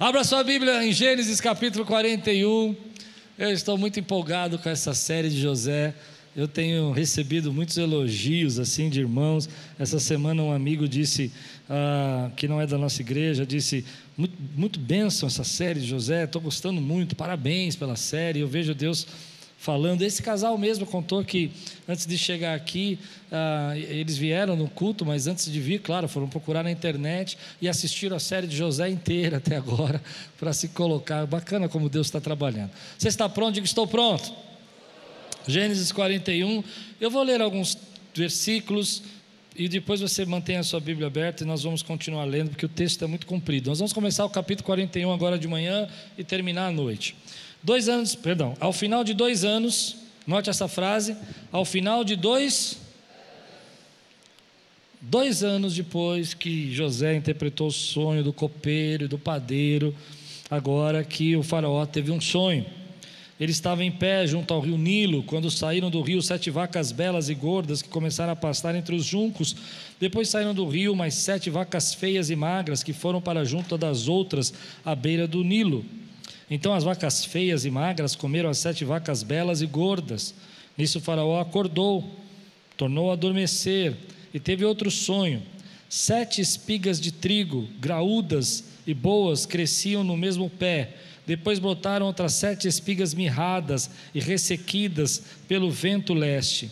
Abra sua Bíblia em Gênesis capítulo 41. Eu estou muito empolgado com essa série de José. Eu tenho recebido muitos elogios assim de irmãos. Essa semana um amigo disse ah, que não é da nossa igreja, disse muito, muito bênção essa série de José. Estou gostando muito. Parabéns pela série. Eu vejo Deus falando. Esse casal mesmo contou que antes de chegar aqui, ah, eles vieram no culto, mas antes de vir, claro, foram procurar na internet e assistiram a série de José inteira até agora para se colocar. Bacana como Deus está trabalhando. Você está pronto? Diga, estou pronto. Gênesis 41. Eu vou ler alguns versículos e depois você mantém a sua Bíblia aberta e nós vamos continuar lendo, porque o texto é muito comprido. Nós vamos começar o capítulo 41 agora de manhã e terminar à noite. Dois anos, perdão, ao final de dois anos, note essa frase, ao final de dois Dois anos depois que José interpretou o sonho do copeiro e do padeiro, agora que o faraó teve um sonho. Ele estava em pé junto ao rio Nilo, quando saíram do rio sete vacas belas e gordas que começaram a pastar entre os juncos. Depois saíram do rio mais sete vacas feias e magras que foram para junto das outras à beira do Nilo. Então as vacas feias e magras comeram as sete vacas belas e gordas. Nisso Faraó acordou, tornou a adormecer e teve outro sonho. Sete espigas de trigo, graúdas e boas, cresciam no mesmo pé. Depois brotaram outras sete espigas mirradas e ressequidas pelo vento leste.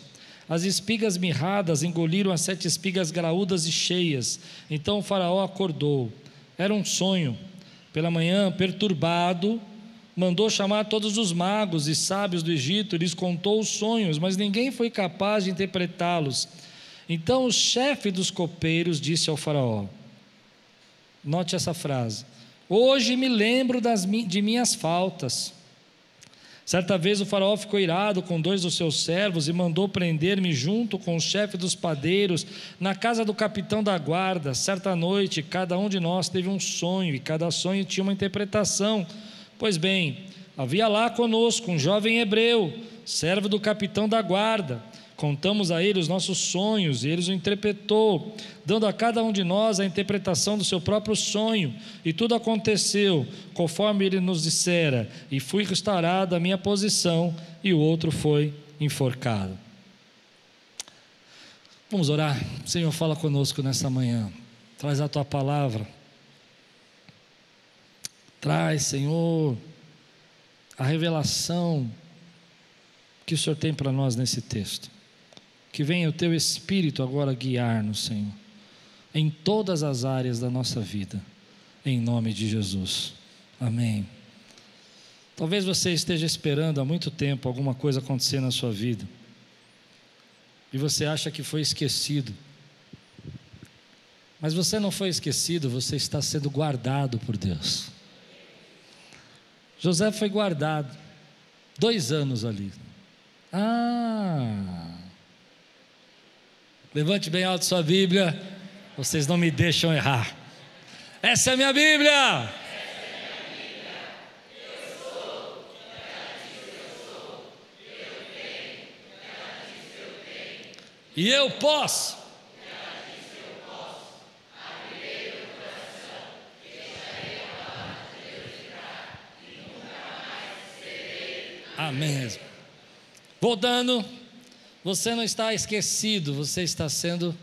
As espigas mirradas engoliram as sete espigas graúdas e cheias. Então o Faraó acordou. Era um sonho. Pela manhã, perturbado, mandou chamar todos os magos e sábios do Egito, lhes contou os sonhos, mas ninguém foi capaz de interpretá-los. Então o chefe dos copeiros disse ao Faraó: Note essa frase. Hoje me lembro das, de minhas faltas. Certa vez o faraó ficou irado com dois dos seus servos e mandou prender-me junto com o chefe dos padeiros na casa do capitão da guarda. Certa noite, cada um de nós teve um sonho e cada sonho tinha uma interpretação. Pois bem, havia lá conosco um jovem hebreu, servo do capitão da guarda. Contamos a ele os nossos sonhos e ele os interpretou, dando a cada um de nós a interpretação do seu próprio sonho. E tudo aconteceu conforme ele nos dissera, e fui restaurado a minha posição, e o outro foi enforcado. Vamos orar. Senhor, fala conosco nessa manhã. Traz a tua palavra. Traz, Senhor, a revelação que o Senhor tem para nós nesse texto. Que venha o teu Espírito agora guiar-nos, Senhor, em todas as áreas da nossa vida, em nome de Jesus. Amém. Talvez você esteja esperando há muito tempo alguma coisa acontecer na sua vida, e você acha que foi esquecido. Mas você não foi esquecido, você está sendo guardado por Deus. José foi guardado, dois anos ali. Ah! Levante bem alto sua Bíblia. Vocês não me deixam errar. Essa é a minha Bíblia. E eu posso. Amém. Voltando. Você não está esquecido, você está sendo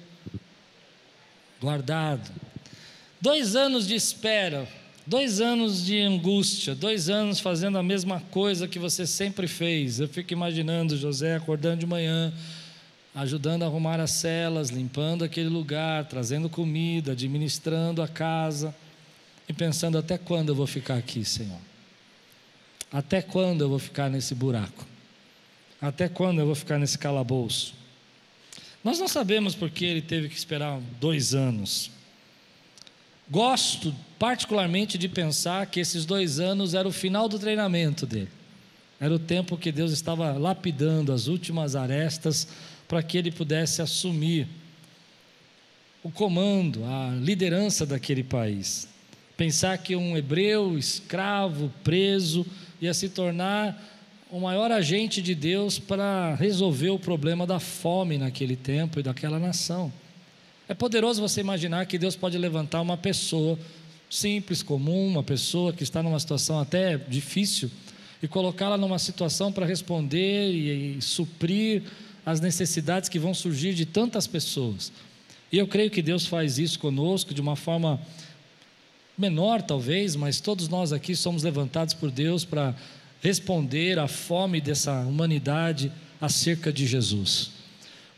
guardado. Dois anos de espera, dois anos de angústia, dois anos fazendo a mesma coisa que você sempre fez. Eu fico imaginando José acordando de manhã, ajudando a arrumar as celas, limpando aquele lugar, trazendo comida, administrando a casa e pensando: até quando eu vou ficar aqui, Senhor? Até quando eu vou ficar nesse buraco? Até quando eu vou ficar nesse calabouço? Nós não sabemos porque ele teve que esperar dois anos. Gosto particularmente de pensar que esses dois anos era o final do treinamento dele. Era o tempo que Deus estava lapidando as últimas arestas para que ele pudesse assumir o comando, a liderança daquele país. Pensar que um hebreu escravo, preso, ia se tornar o maior agente de Deus para resolver o problema da fome naquele tempo e daquela nação. É poderoso você imaginar que Deus pode levantar uma pessoa simples, comum, uma pessoa que está numa situação até difícil, e colocá-la numa situação para responder e, e suprir as necessidades que vão surgir de tantas pessoas. E eu creio que Deus faz isso conosco de uma forma menor, talvez, mas todos nós aqui somos levantados por Deus para responder à fome dessa humanidade acerca de Jesus.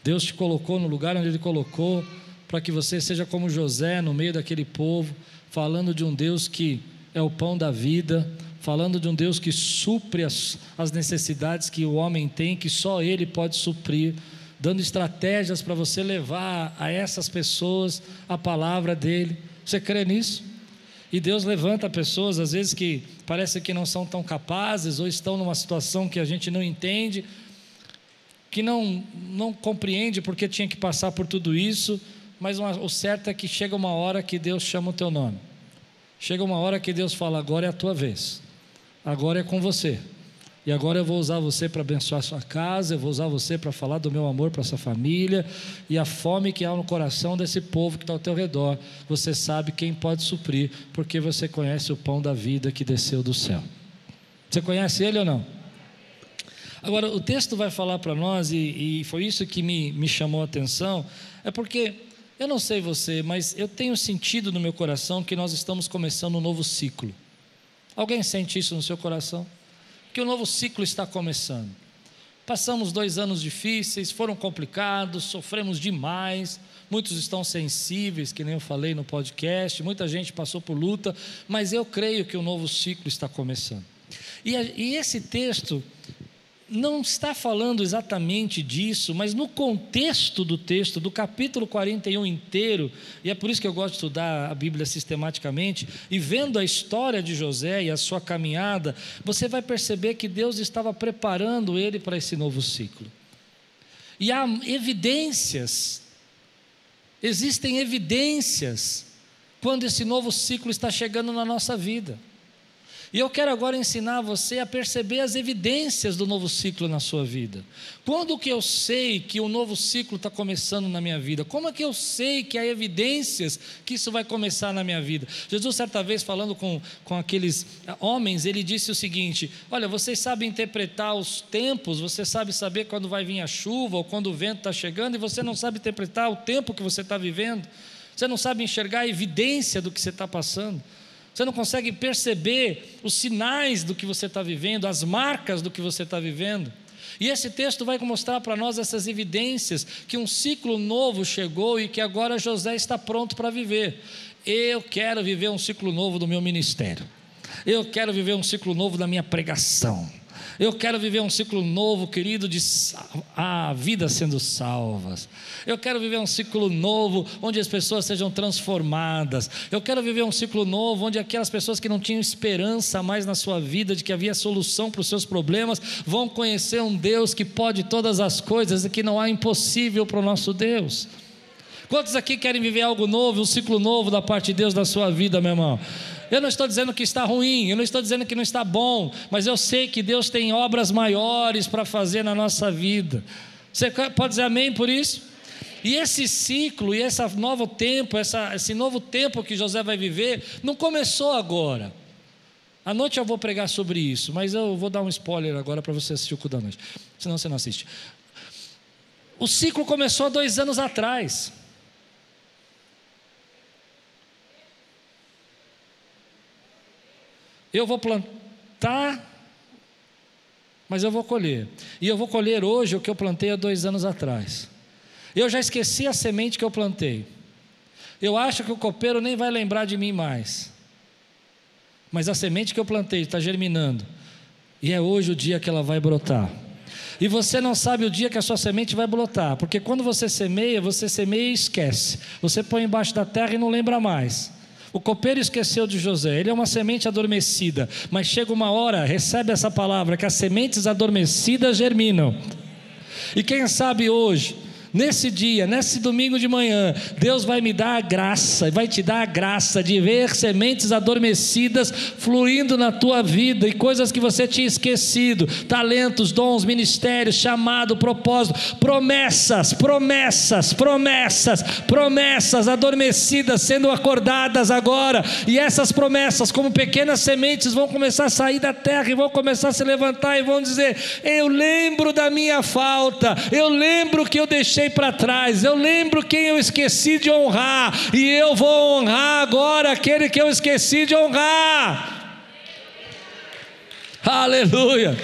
Deus te colocou no lugar onde Ele colocou, para que você seja como José no meio daquele povo, falando de um Deus que é o pão da vida, falando de um Deus que supre as, as necessidades que o homem tem, que só Ele pode suprir, dando estratégias para você levar a essas pessoas a palavra dEle. Você crê nisso? E Deus levanta pessoas, às vezes, que parece que não são tão capazes ou estão numa situação que a gente não entende, que não, não compreende porque tinha que passar por tudo isso, mas uma, o certo é que chega uma hora que Deus chama o teu nome. Chega uma hora que Deus fala: agora é a tua vez, agora é com você. E agora eu vou usar você para abençoar sua casa, eu vou usar você para falar do meu amor para sua família e a fome que há no coração desse povo que está ao teu redor. Você sabe quem pode suprir, porque você conhece o pão da vida que desceu do céu. Você conhece ele ou não? Agora, o texto vai falar para nós, e, e, foi isso que me, me chamou a atenção, é porque, eu não sei você, mas eu tenho sentido no meu coração que nós estamos começando um novo ciclo. Alguém sente isso no seu coração? Que o um novo ciclo está começando. Passamos dois anos difíceis, foram complicados, sofremos demais, muitos estão sensíveis, que nem eu falei no podcast, muita gente passou por luta, mas eu creio que o um novo ciclo está começando. E, e esse texto não está falando exatamente disso, mas no contexto do texto, do capítulo 41 inteiro, e é por isso que eu gosto de estudar a Bíblia sistematicamente, e vendo a história de José e a sua caminhada, você vai perceber que Deus estava preparando ele para esse novo ciclo. E há evidências, existem evidências, quando esse novo ciclo está chegando na nossa vida. E eu quero agora ensinar você a perceber as evidências do novo ciclo na sua vida. Quando que eu sei que o novo ciclo está começando na minha vida? Como é que eu sei que há evidências que isso vai começar na minha vida? Jesus, certa vez, falando com, com aqueles homens, ele disse o seguinte: Olha, vocês sabem interpretar os tempos, você sabe saber quando vai vir a chuva ou quando o vento está chegando, e você não sabe interpretar o tempo que você está vivendo. Você não sabe enxergar a evidência do que você está passando. Você não consegue perceber os sinais do que você está vivendo, as marcas do que você está vivendo. E esse texto vai mostrar para nós essas evidências que um ciclo novo chegou e que agora José está pronto para viver. Eu quero viver um ciclo novo do meu ministério. Eu quero viver um ciclo novo da minha pregação. Eu quero viver um ciclo novo, querido, de a vida sendo salvas. Eu quero viver um ciclo novo onde as pessoas sejam transformadas. Eu quero viver um ciclo novo onde aquelas pessoas que não tinham esperança mais na sua vida, de que havia solução para os seus problemas, vão conhecer um Deus que pode todas as coisas e que não há impossível para o nosso Deus. Quantos aqui querem viver algo novo, um ciclo novo da parte de Deus na sua vida, meu irmão? Eu não estou dizendo que está ruim, eu não estou dizendo que não está bom, mas eu sei que Deus tem obras maiores para fazer na nossa vida. Você pode dizer amém por isso? E esse ciclo e esse novo tempo, essa, esse novo tempo que José vai viver, não começou agora. À noite eu vou pregar sobre isso, mas eu vou dar um spoiler agora para você assistir o cu da noite, senão você não assiste. O ciclo começou há dois anos atrás. Eu vou plantar, mas eu vou colher. E eu vou colher hoje o que eu plantei há dois anos atrás. Eu já esqueci a semente que eu plantei. Eu acho que o copeiro nem vai lembrar de mim mais. Mas a semente que eu plantei está germinando. E é hoje o dia que ela vai brotar. E você não sabe o dia que a sua semente vai brotar, porque quando você semeia, você semeia e esquece. Você põe embaixo da terra e não lembra mais. O copeiro esqueceu de José, ele é uma semente adormecida, mas chega uma hora, recebe essa palavra, que as sementes adormecidas germinam. E quem sabe hoje, Nesse dia, nesse domingo de manhã, Deus vai me dar a graça, vai te dar a graça de ver sementes adormecidas fluindo na tua vida e coisas que você tinha esquecido, talentos, dons, ministérios, chamado, propósito, promessas, promessas, promessas, promessas adormecidas sendo acordadas agora, e essas promessas, como pequenas sementes, vão começar a sair da terra e vão começar a se levantar e vão dizer: Eu lembro da minha falta, eu lembro que eu deixei deixei para trás, eu lembro quem eu esqueci de honrar, e eu vou honrar agora aquele que eu esqueci de honrar. Aleluia.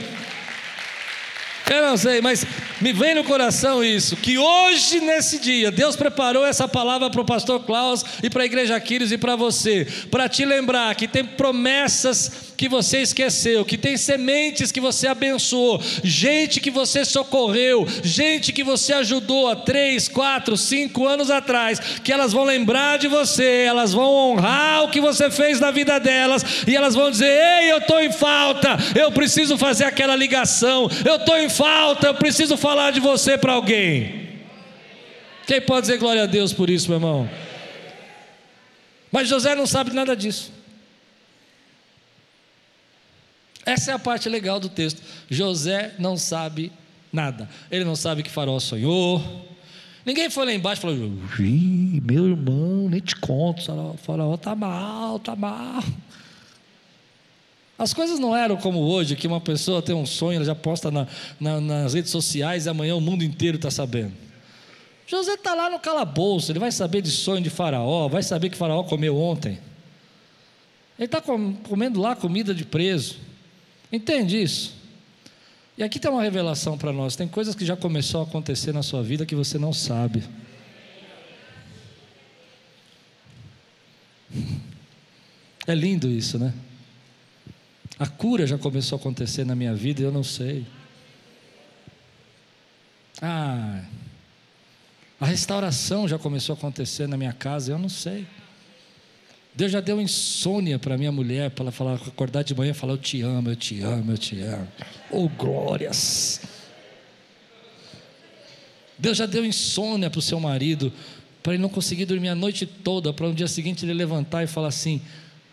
Eu não sei, mas me vem no coração isso, que hoje, nesse dia, Deus preparou essa palavra para o pastor Klaus e para a igreja Aquiles e para você, para te lembrar que tem promessas que você esqueceu, que tem sementes que você abençoou, gente que você socorreu, gente que você ajudou há três, quatro, cinco anos atrás, que elas vão lembrar de você, elas vão honrar o que você fez na vida delas, e elas vão dizer: Ei, eu estou em falta, eu preciso fazer aquela ligação, eu estou em falta, eu preciso falar de você para alguém. Quem pode dizer glória a Deus por isso, meu irmão? Mas José não sabe nada disso. Essa é a parte legal do texto. José não sabe nada. Ele não sabe que Faraó sonhou. Ninguém foi lá embaixo e falou: meu irmão, nem te conto. O faraó está mal, está mal. As coisas não eram como hoje, que uma pessoa tem um sonho, ela já posta na, na, nas redes sociais e amanhã o mundo inteiro está sabendo. José está lá no calabouço, ele vai saber de sonho de Faraó, vai saber que Faraó comeu ontem. Ele está comendo lá comida de preso. Entende isso? E aqui tem uma revelação para nós: tem coisas que já começou a acontecer na sua vida que você não sabe. É lindo isso, né? A cura já começou a acontecer na minha vida e eu não sei. Ah, a restauração já começou a acontecer na minha casa, eu não sei. Deus já deu insônia para minha mulher, para ela falar, acordar de manhã e falar: Eu te amo, eu te amo, eu te amo. Oh, glórias! Deus já deu insônia para o seu marido, para ele não conseguir dormir a noite toda, para no dia seguinte ele levantar e falar assim: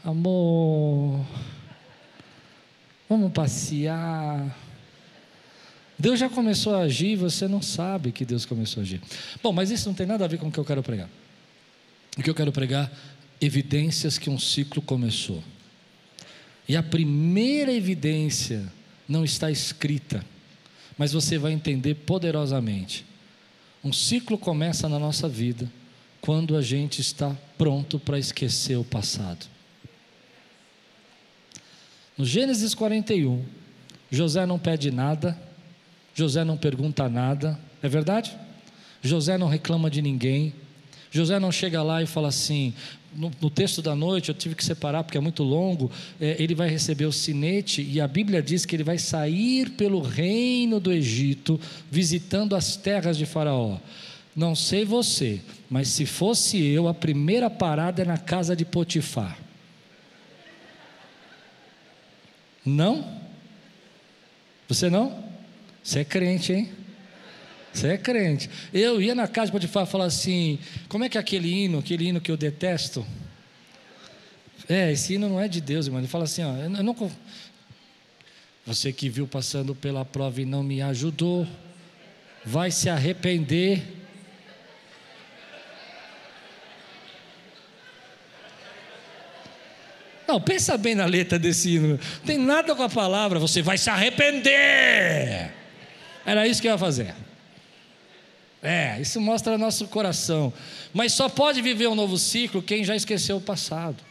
Amor, vamos passear. Deus já começou a agir, você não sabe que Deus começou a agir. Bom, mas isso não tem nada a ver com o que eu quero pregar. O que eu quero pregar evidências que um ciclo começou. E a primeira evidência não está escrita, mas você vai entender poderosamente. Um ciclo começa na nossa vida quando a gente está pronto para esquecer o passado. No Gênesis 41, José não pede nada, José não pergunta nada, é verdade? José não reclama de ninguém, José não chega lá e fala assim: no, no, texto da noite, eu tive que separar porque é muito longo. É, ele vai receber o sinete, e a Bíblia diz que ele vai sair pelo reino do Egito, visitando as terras de Faraó. Não sei você, mas se fosse eu, a primeira parada é na casa de Potifar. Não? Você não? Você é crente, hein? Você é crente. Eu ia na casa de Potifar falar assim: como é que é aquele hino, aquele hino que eu detesto? É, esse hino não é de Deus, irmão. Ele fala assim: ó, eu não. Você que viu passando pela prova e não me ajudou, vai se arrepender. Não, pensa bem na letra desse hino. Não tem nada com a palavra, você vai se arrepender. Era isso que eu ia fazer. É, isso mostra nosso coração. Mas só pode viver um novo ciclo quem já esqueceu o passado.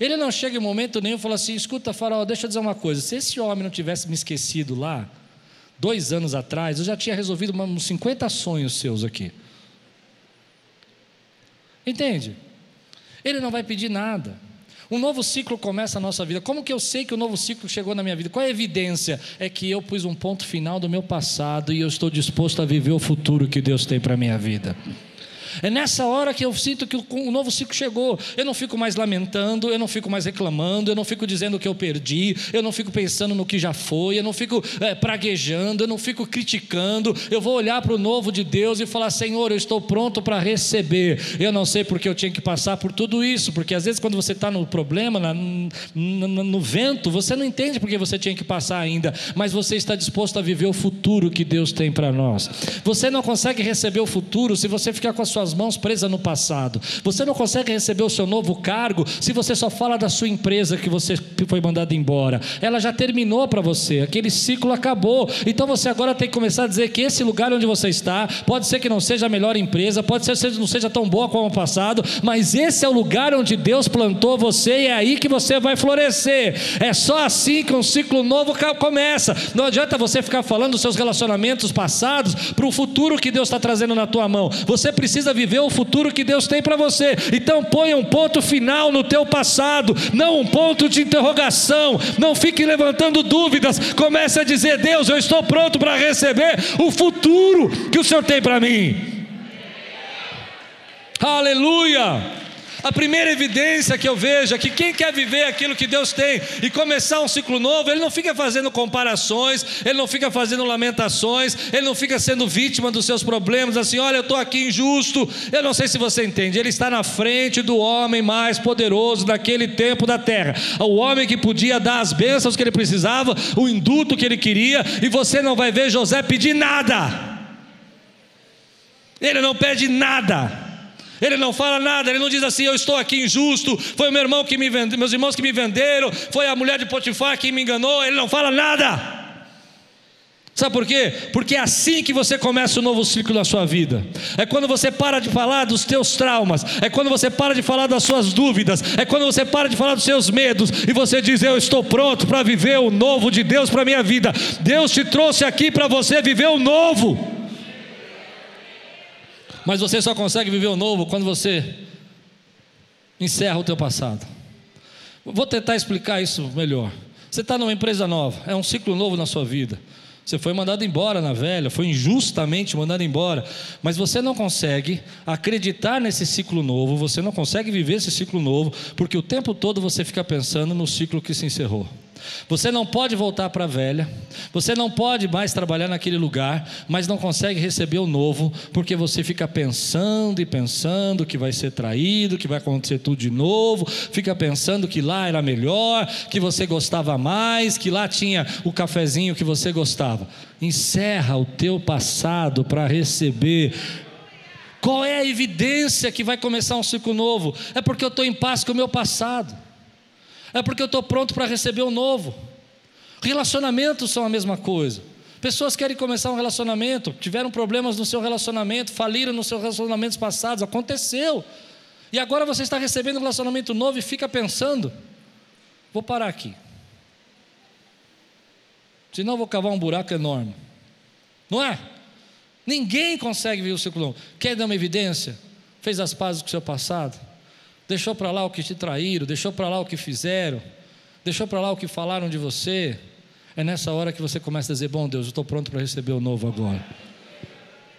Ele não chega em momento nenhum e fala assim: escuta, Faraó, deixa eu dizer uma coisa. Se esse homem não tivesse me esquecido lá, dois anos atrás, eu já tinha resolvido uns 50 sonhos seus aqui. Entende? Ele não vai pedir nada. Um novo ciclo começa na nossa vida. Como que eu sei que o novo ciclo chegou na minha vida? Qual é a evidência? É que eu pus um ponto final do meu passado e eu estou disposto a viver o futuro que Deus tem para a minha vida. É nessa hora que eu sinto que o novo ciclo chegou. Eu não fico mais lamentando, eu não fico mais reclamando, eu não fico dizendo que eu perdi, eu não fico pensando no que já foi, eu não fico é, praguejando, eu não fico criticando. Eu vou olhar para o novo de Deus e falar: Senhor, eu estou pronto para receber. Eu não sei porque eu tinha que passar por tudo isso, porque às vezes quando você está no problema, na, no, no vento, você não entende porque você tinha que passar ainda, mas você está disposto a viver o futuro que Deus tem para nós. Você não consegue receber o futuro se você ficar com as suas mãos presas no passado. Você não consegue receber o seu novo cargo se você só fala da sua empresa que você foi mandado embora. Ela já terminou para você, aquele ciclo acabou. Então você agora tem que começar a dizer que esse lugar onde você está, pode ser que não seja a melhor empresa, pode ser que não seja tão boa como o passado, mas esse é o lugar onde Deus plantou você e é aí que você vai florescer. É só assim que um ciclo novo começa. Não adianta você ficar falando dos seus relacionamentos passados para o futuro que Deus está trazendo na tua mão. Você precisa viver o futuro que Deus tem para você. Então ponha um ponto final no teu passado, não um ponto de interrogação. Não fique levantando dúvidas. Comece a dizer: Deus, eu estou pronto para receber o futuro que o Senhor tem para mim. Aleluia! A primeira evidência que eu vejo é que quem quer viver aquilo que Deus tem e começar um ciclo novo, ele não fica fazendo comparações, ele não fica fazendo lamentações, ele não fica sendo vítima dos seus problemas, assim, olha, eu estou aqui injusto. Eu não sei se você entende, ele está na frente do homem mais poderoso daquele tempo da terra, o homem que podia dar as bênçãos que ele precisava, o induto que ele queria, e você não vai ver José pedir nada. Ele não pede nada. Ele não fala nada, ele não diz assim: eu estou aqui injusto, foi o meu irmão que me vendeu, meus irmãos que me venderam, foi a mulher de Potifar que me enganou. Ele não fala nada. Sabe por quê? Porque é assim que você começa o um novo ciclo na sua vida. É quando você para de falar dos teus traumas, é quando você para de falar das suas dúvidas, é quando você para de falar dos seus medos e você diz: Eu estou pronto para viver o novo de Deus para a minha vida. Deus te trouxe aqui para você viver o novo. Mas você só consegue viver o novo quando você encerra o teu passado. Vou tentar explicar isso melhor. Você está numa empresa nova, é um ciclo novo na sua vida. Você foi mandado embora na velha, foi injustamente mandado embora, mas você não consegue acreditar nesse ciclo novo, você não consegue viver esse ciclo novo, porque o tempo todo você fica pensando no ciclo que se encerrou. Você não pode voltar para a velha, você não pode mais trabalhar naquele lugar, mas não consegue receber o novo, porque você fica pensando e pensando que vai ser traído, que vai acontecer tudo de novo, fica pensando que lá era melhor, que você gostava mais, que lá tinha o cafezinho que você gostava. Encerra o teu passado para receber qual é a evidência que vai começar um ciclo novo? É porque eu estou em paz com o meu passado é porque eu estou pronto para receber o novo. Relacionamentos são a mesma coisa. Pessoas querem começar um relacionamento, tiveram problemas no seu relacionamento, faliram nos seus relacionamentos passados, aconteceu. E agora você está recebendo um relacionamento novo e fica pensando: vou parar aqui. Senão vou cavar um buraco enorme. Não é? Ninguém consegue ver o ciclo novo. Quer dar uma evidência? Fez as pazes com o seu passado? Deixou para lá o que te traíram, deixou para lá o que fizeram, deixou para lá o que falaram de você. É nessa hora que você começa a dizer: Bom Deus, eu estou pronto para receber o novo agora.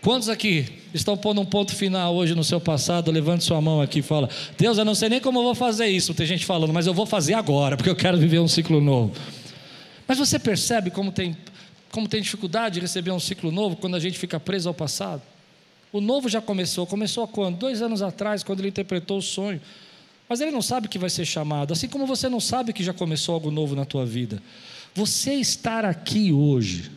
Quantos aqui estão pondo um ponto final hoje no seu passado? Levante sua mão aqui e fala: Deus, eu não sei nem como eu vou fazer isso. Tem gente falando, mas eu vou fazer agora, porque eu quero viver um ciclo novo. Mas você percebe como tem, como tem dificuldade de receber um ciclo novo quando a gente fica preso ao passado? O novo já começou. Começou quando? Dois anos atrás, quando ele interpretou o sonho. Mas ele não sabe que vai ser chamado, assim como você não sabe que já começou algo novo na tua vida. Você estar aqui hoje,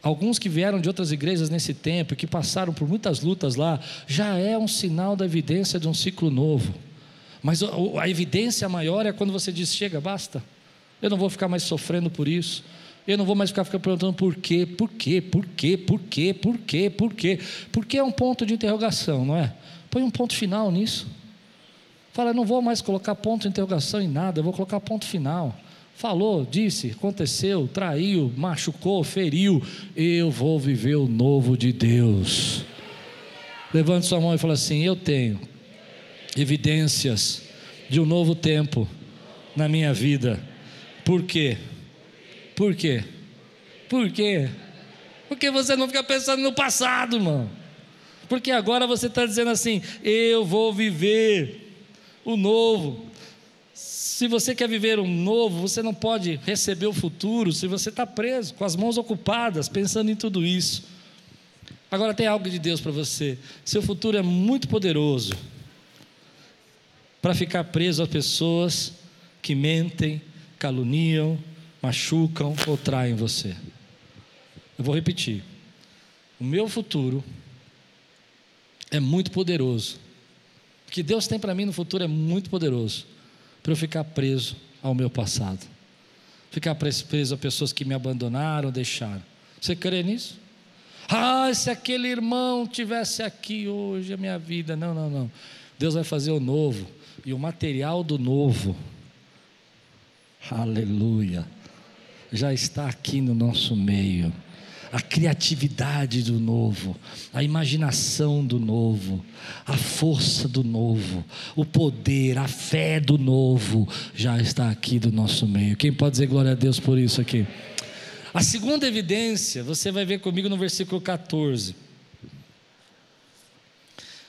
alguns que vieram de outras igrejas nesse tempo, que passaram por muitas lutas lá, já é um sinal da evidência de um ciclo novo. Mas a evidência maior é quando você diz: chega, basta, eu não vou ficar mais sofrendo por isso. Eu não vou mais ficar, ficar perguntando por quê, por quê, por quê, por quê, por quê, por quê. Porque é um ponto de interrogação, não é? Põe um ponto final nisso. Fala, não vou mais colocar ponto de interrogação em nada, eu vou colocar ponto final. Falou, disse, aconteceu, traiu, machucou, feriu. Eu vou viver o novo de Deus. Levante sua mão e fala assim: Eu tenho evidências de um novo tempo na minha vida. Por quê? Por quê? Por quê? Porque você não fica pensando no passado, irmão. Porque agora você está dizendo assim: eu vou viver o novo. Se você quer viver um novo, você não pode receber o futuro se você está preso, com as mãos ocupadas, pensando em tudo isso. Agora tem algo de Deus para você. Seu futuro é muito poderoso para ficar preso a pessoas que mentem, caluniam, machucam ou traem você. Eu vou repetir. O meu futuro é muito poderoso. O que Deus tem para mim no futuro é muito poderoso. Para eu ficar preso ao meu passado. Ficar preso a pessoas que me abandonaram, deixaram. Você crê nisso? Ah, se aquele irmão tivesse aqui hoje a minha vida. Não, não, não. Deus vai fazer o novo. E o material do novo. Aleluia. Já está aqui no nosso meio a criatividade do novo, a imaginação do novo, a força do novo, o poder, a fé do novo já está aqui do nosso meio. Quem pode dizer glória a Deus por isso aqui? A segunda evidência, você vai ver comigo no versículo 14.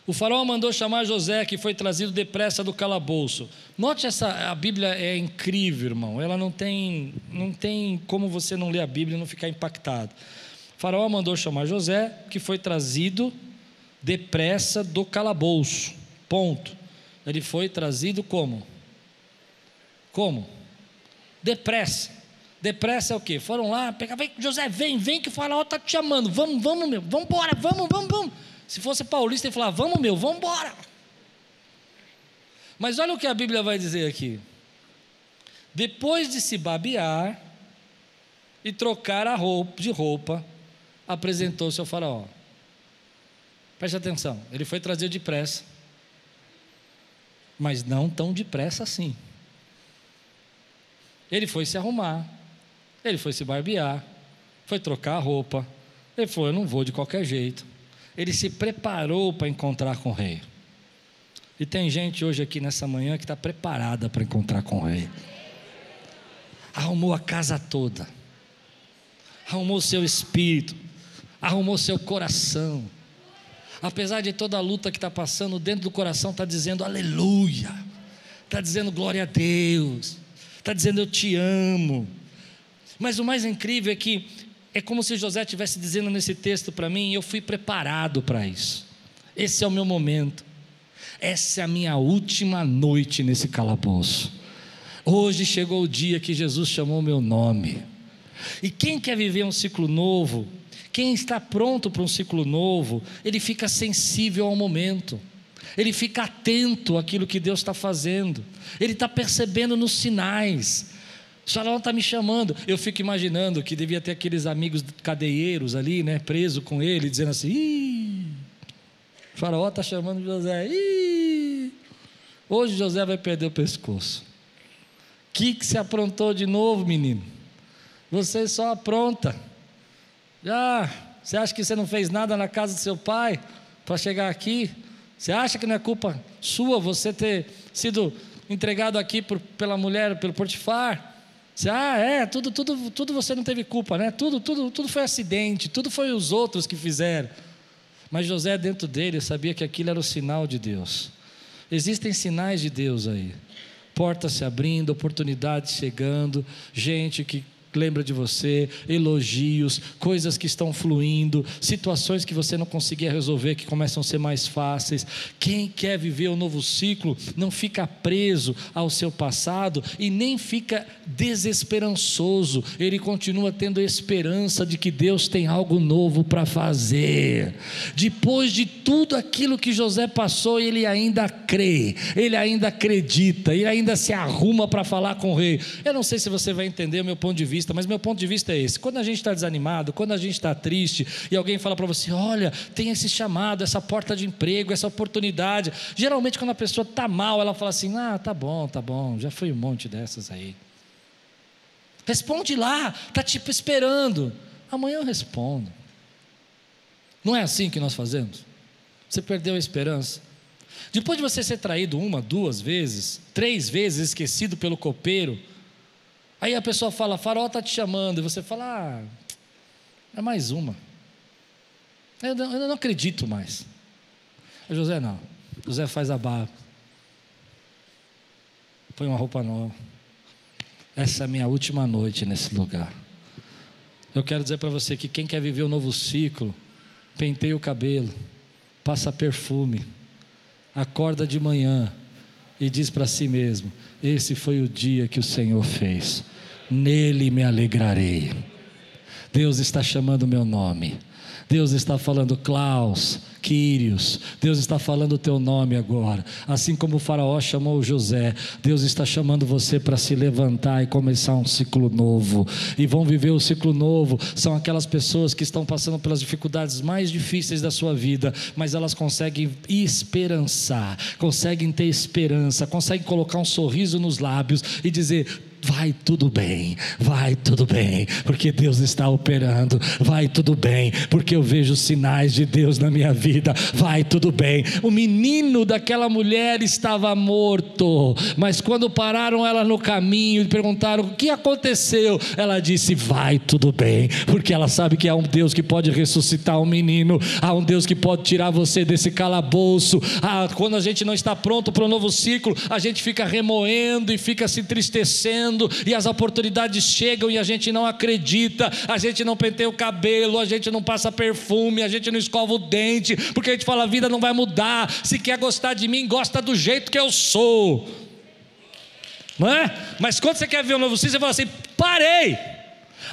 O faraó mandou chamar José, que foi trazido depressa do calabouço. Note essa, a Bíblia é incrível, irmão. Ela não tem, não tem como você não ler a Bíblia e não ficar impactado. O faraó mandou chamar José, que foi trazido depressa do calabouço. Ponto. Ele foi trazido como? Como? Depressa. Depressa é o quê? Foram lá, pegar, vem, José, vem, vem que o faraó está te chamando. Vamos, vamos, meu, vamos embora, vamos, vamos, vamos. Se fosse paulista, ele falava: Vamos, meu, vamos embora. Mas olha o que a Bíblia vai dizer aqui. Depois de se babear e trocar a roupa, de roupa, apresentou-se ao Faraó. Preste atenção, ele foi trazer depressa, mas não tão depressa assim. Ele foi se arrumar, ele foi se barbear, foi trocar a roupa. Ele falou: Eu não vou de qualquer jeito ele se preparou para encontrar com o rei. E tem gente hoje aqui nessa manhã que está preparada para encontrar com o rei. Arrumou a casa toda, arrumou seu espírito, arrumou seu coração. Apesar de toda a luta que está passando, dentro do coração está dizendo aleluia, está dizendo glória a Deus, está dizendo eu te amo. Mas o mais incrível é que é como se José estivesse dizendo nesse texto para mim: eu fui preparado para isso. Esse é o meu momento. Essa é a minha última noite nesse calabouço. Hoje chegou o dia que Jesus chamou meu nome. E quem quer viver um ciclo novo, quem está pronto para um ciclo novo, ele fica sensível ao momento, ele fica atento àquilo que Deus está fazendo, ele está percebendo nos sinais, faraó está me chamando. Eu fico imaginando que devia ter aqueles amigos cadeieiros ali, né, preso com ele, dizendo assim: Ih, o faraó está chamando José. Ih, hoje José vai perder o pescoço. O que, que se aprontou de novo, menino? Você só apronta. Já, você acha que você não fez nada na casa do seu pai para chegar aqui? Você acha que não é culpa sua você ter sido entregado aqui por, pela mulher, pelo Portifar? Você, ah, é, tudo, tudo, tudo você não teve culpa, né? Tudo, tudo, tudo foi acidente, tudo foi os outros que fizeram. Mas José, dentro dele, sabia que aquilo era o sinal de Deus. Existem sinais de Deus aí. Portas se abrindo, oportunidades chegando, gente que lembra de você, elogios, coisas que estão fluindo, situações que você não conseguia resolver que começam a ser mais fáceis. Quem quer viver o um novo ciclo não fica preso ao seu passado e nem fica desesperançoso, ele continua tendo esperança de que Deus tem algo novo para fazer. Depois de tudo aquilo que José passou, ele ainda crê, ele ainda acredita, ele ainda se arruma para falar com o rei. Eu não sei se você vai entender o meu ponto de vista vista, mas meu ponto de vista é esse: quando a gente está desanimado, quando a gente está triste e alguém fala para você, olha, tem esse chamado, essa porta de emprego, essa oportunidade. Geralmente, quando a pessoa está mal, ela fala assim: ah, tá bom, tá bom, já foi um monte dessas aí. Responde lá, está tipo esperando. Amanhã eu respondo. Não é assim que nós fazemos? Você perdeu a esperança. Depois de você ser traído uma, duas vezes, três vezes, esquecido pelo copeiro, Aí a pessoa fala, farol está te chamando, e você fala, ah, é mais uma. Eu não, eu não acredito mais. José não. José faz a barba. Põe uma roupa nova. Essa é a minha última noite nesse lugar. Eu quero dizer para você que quem quer viver o um novo ciclo, penteia o cabelo, passa perfume, acorda de manhã e diz para si mesmo: Esse foi o dia que o Senhor fez, nele me alegrarei. Deus está chamando meu nome. Deus está falando, Klaus, Quírios, Deus está falando o teu nome agora. Assim como o Faraó chamou José, Deus está chamando você para se levantar e começar um ciclo novo. E vão viver o ciclo novo. São aquelas pessoas que estão passando pelas dificuldades mais difíceis da sua vida, mas elas conseguem esperançar, conseguem ter esperança, conseguem colocar um sorriso nos lábios e dizer: vai tudo bem, vai tudo bem, porque Deus está operando, vai tudo bem, porque eu vejo sinais de Deus na minha vida, vai tudo bem. O menino daquela mulher estava morto, mas quando pararam ela no caminho e perguntaram o que aconteceu, ela disse: vai tudo bem, porque ela sabe que há um Deus que pode ressuscitar um menino, há um Deus que pode tirar você desse calabouço. Ah, quando a gente não está pronto para o um novo ciclo, a gente fica remoendo e fica se entristecendo e as oportunidades chegam e a gente não acredita, a gente não penteia o cabelo, a gente não passa perfume, a gente não escova o dente, porque a gente fala: a vida não vai mudar. Se quer gostar de mim, gosta do jeito que eu sou. Não é? Mas quando você quer ver um novo você fala assim: parei.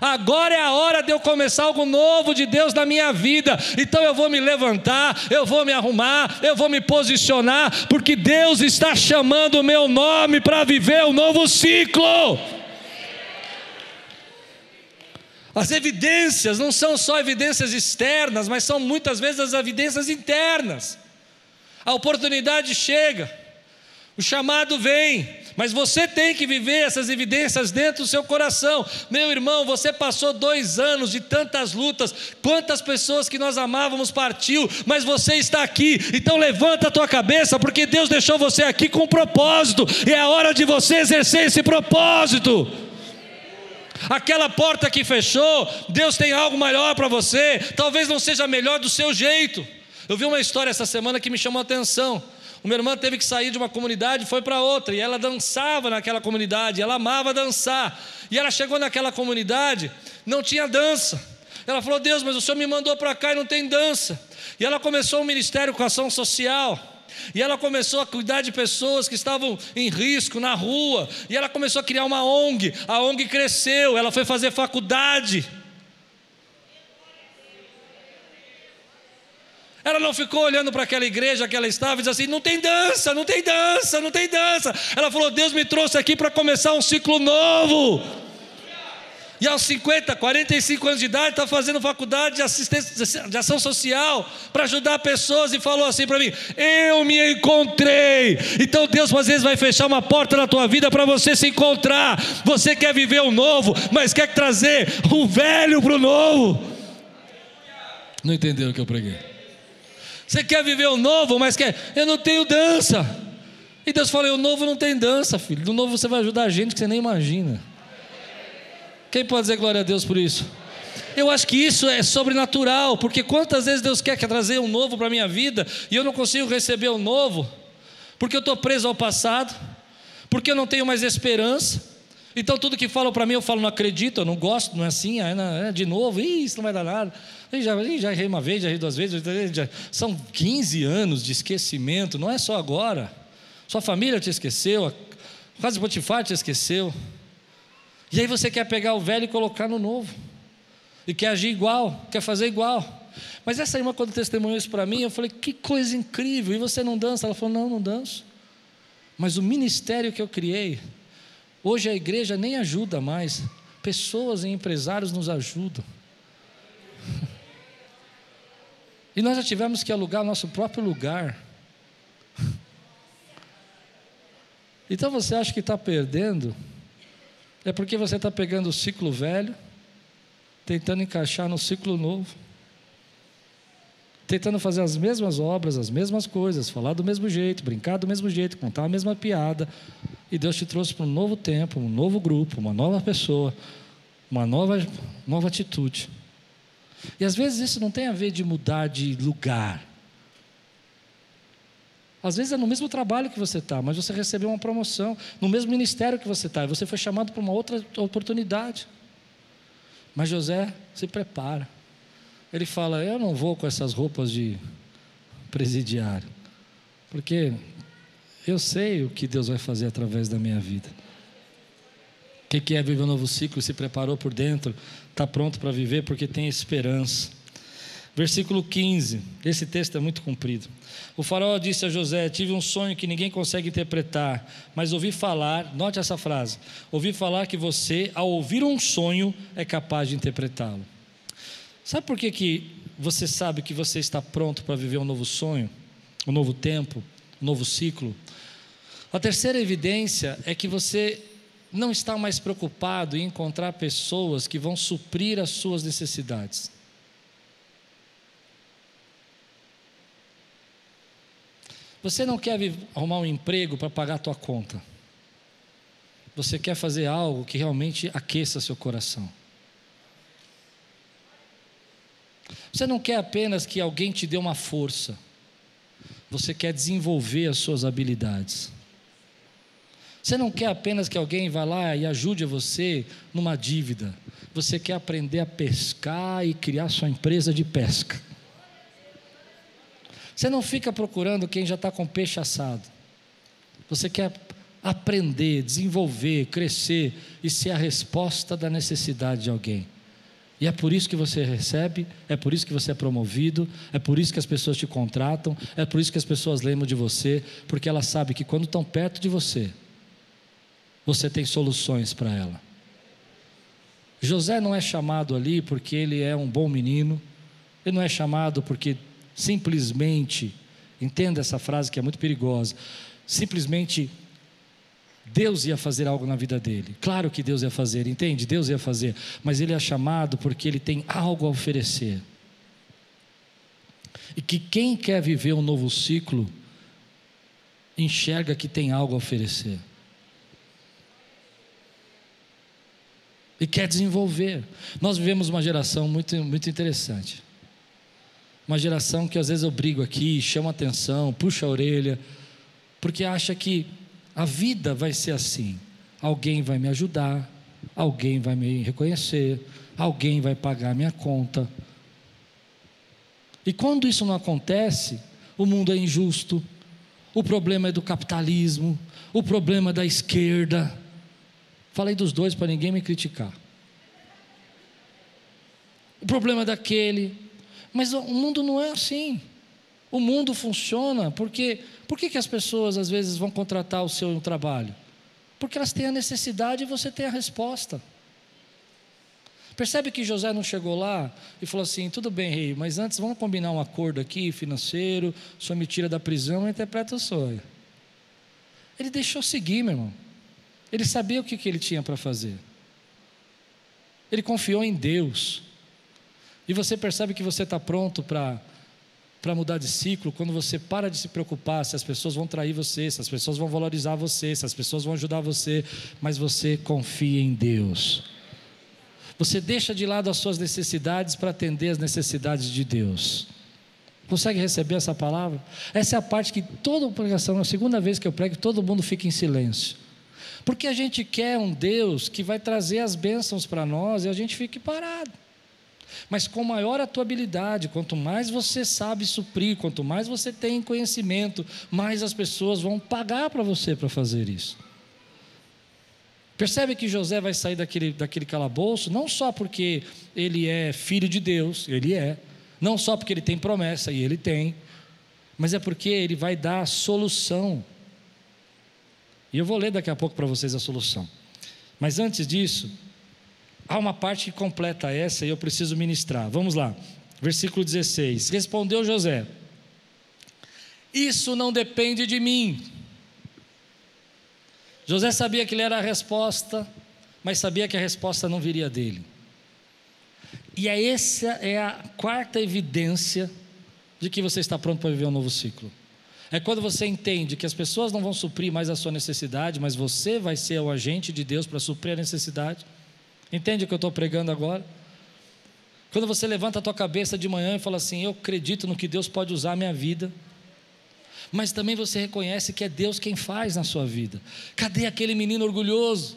Agora é a hora de eu começar algo novo de Deus na minha vida. Então eu vou me levantar, eu vou me arrumar, eu vou me posicionar, porque Deus está chamando o meu nome para viver um novo ciclo. As evidências não são só evidências externas, mas são muitas vezes as evidências internas. A oportunidade chega, o chamado vem, mas você tem que viver essas evidências dentro do seu coração. Meu irmão, você passou dois anos de tantas lutas, quantas pessoas que nós amávamos partiu, mas você está aqui. Então levanta a tua cabeça, porque Deus deixou você aqui com um propósito, e é hora de você exercer esse propósito. Aquela porta que fechou, Deus tem algo maior para você, talvez não seja melhor do seu jeito. Eu vi uma história essa semana que me chamou a atenção. Uma irmã teve que sair de uma comunidade e foi para outra, e ela dançava naquela comunidade, ela amava dançar. E ela chegou naquela comunidade, não tinha dança. Ela falou: Deus, mas o Senhor me mandou para cá e não tem dança. E ela começou um ministério com ação social. E ela começou a cuidar de pessoas que estavam em risco na rua. E ela começou a criar uma ONG. A ONG cresceu, ela foi fazer faculdade. Ela não ficou olhando para aquela igreja que ela estava e disse assim: não tem dança, não tem dança, não tem dança. Ela falou: Deus me trouxe aqui para começar um ciclo novo. E aos 50, 45 anos de idade, está fazendo faculdade de, assistência, de ação social para ajudar pessoas e falou assim para mim: Eu me encontrei. Então Deus às vezes vai fechar uma porta na tua vida para você se encontrar. Você quer viver o novo, mas quer trazer o velho para o novo. Não entenderam o que eu preguei? Você quer viver o novo, mas quer, eu não tenho dança. E Deus falou: o novo não tem dança, filho. Do novo você vai ajudar a gente que você nem imagina. Quem pode dizer glória a Deus por isso? Eu acho que isso é sobrenatural, porque quantas vezes Deus quer trazer um novo para a minha vida e eu não consigo receber o um novo, porque eu estou preso ao passado, porque eu não tenho mais esperança. Então tudo que falam para mim eu falo, não acredito, eu não gosto, não é assim, é de novo, isso não vai dar nada. Já, já errei uma vez, já errei duas vezes, já, são 15 anos de esquecimento, não é só agora. Sua família te esqueceu, a casa de Potifar te esqueceu. E aí você quer pegar o velho e colocar no novo. E quer agir igual, quer fazer igual. Mas essa irmã, quando testemunhou isso para mim, eu falei, que coisa incrível. E você não dança? Ela falou, não, não danço. Mas o ministério que eu criei, hoje a igreja nem ajuda mais. Pessoas e empresários nos ajudam. E nós já tivemos que alugar nosso próprio lugar. Então você acha que está perdendo? É porque você está pegando o ciclo velho, tentando encaixar no ciclo novo, tentando fazer as mesmas obras, as mesmas coisas, falar do mesmo jeito, brincar do mesmo jeito, contar a mesma piada. E Deus te trouxe para um novo tempo, um novo grupo, uma nova pessoa, uma nova, nova atitude. E às vezes isso não tem a ver de mudar de lugar. Às vezes é no mesmo trabalho que você está, mas você recebeu uma promoção, no mesmo ministério que você está, e você foi chamado para uma outra oportunidade. Mas José se prepara. Ele fala: Eu não vou com essas roupas de presidiário, porque eu sei o que Deus vai fazer através da minha vida. O que é viver um novo ciclo? Se preparou por dentro, está pronto para viver porque tem esperança. Versículo 15, esse texto é muito comprido. O faraó disse a José: Tive um sonho que ninguém consegue interpretar, mas ouvi falar, note essa frase: ouvi falar que você, ao ouvir um sonho, é capaz de interpretá-lo. Sabe por que, que você sabe que você está pronto para viver um novo sonho, um novo tempo, um novo ciclo? A terceira evidência é que você não está mais preocupado em encontrar pessoas que vão suprir as suas necessidades. Você não quer arrumar um emprego para pagar a tua conta. Você quer fazer algo que realmente aqueça seu coração. Você não quer apenas que alguém te dê uma força. Você quer desenvolver as suas habilidades. Você não quer apenas que alguém vá lá e ajude você numa dívida. Você quer aprender a pescar e criar sua empresa de pesca. Você não fica procurando quem já está com peixe assado. Você quer aprender, desenvolver, crescer e ser a resposta da necessidade de alguém. E é por isso que você recebe, é por isso que você é promovido, é por isso que as pessoas te contratam, é por isso que as pessoas lembram de você, porque elas sabem que quando estão perto de você, você tem soluções para ela. José não é chamado ali porque ele é um bom menino, ele não é chamado porque simplesmente, entenda essa frase que é muito perigosa, simplesmente Deus ia fazer algo na vida dele. Claro que Deus ia fazer, entende? Deus ia fazer, mas ele é chamado porque ele tem algo a oferecer. E que quem quer viver um novo ciclo enxerga que tem algo a oferecer. e quer desenvolver. Nós vivemos uma geração muito, muito interessante. Uma geração que às vezes eu brigo aqui, chama atenção, puxa a orelha, porque acha que a vida vai ser assim. Alguém vai me ajudar, alguém vai me reconhecer, alguém vai pagar minha conta. E quando isso não acontece, o mundo é injusto, o problema é do capitalismo, o problema é da esquerda, Falei dos dois para ninguém me criticar. O problema é daquele. Mas o mundo não é assim. O mundo funciona porque. Por que, as pessoas às vezes vão contratar o seu trabalho? Porque elas têm a necessidade e você tem a resposta. Percebe que José não chegou lá e falou assim: tudo bem, rei, mas antes vamos combinar um acordo aqui financeiro, o me tira da prisão e interpreta o sonho. Ele deixou seguir, meu irmão. Ele sabia o que, que ele tinha para fazer. Ele confiou em Deus. E você percebe que você está pronto para para mudar de ciclo, quando você para de se preocupar se as pessoas vão trair você, se as pessoas vão valorizar você, se as pessoas vão ajudar você, mas você confia em Deus. Você deixa de lado as suas necessidades para atender as necessidades de Deus. Consegue receber essa palavra? Essa é a parte que toda pregação, a segunda vez que eu prego, todo mundo fica em silêncio. Porque a gente quer um Deus que vai trazer as bênçãos para nós e a gente fique parado. Mas com maior a tua habilidade, quanto mais você sabe suprir, quanto mais você tem conhecimento, mais as pessoas vão pagar para você para fazer isso. Percebe que José vai sair daquele, daquele calabouço, não só porque ele é filho de Deus, ele é, não só porque ele tem promessa, e ele tem, mas é porque ele vai dar a solução e eu vou ler daqui a pouco para vocês a solução. Mas antes disso, há uma parte que completa essa e eu preciso ministrar. Vamos lá. Versículo 16. Respondeu José: Isso não depende de mim. José sabia que ele era a resposta, mas sabia que a resposta não viria dele. E é essa é a quarta evidência de que você está pronto para viver um novo ciclo. É quando você entende que as pessoas não vão suprir mais a sua necessidade, mas você vai ser o agente de Deus para suprir a necessidade. Entende o que eu estou pregando agora? Quando você levanta a tua cabeça de manhã e fala assim: Eu acredito no que Deus pode usar a minha vida. mas também você reconhece que é Deus quem faz na sua vida. Cadê aquele menino orgulhoso,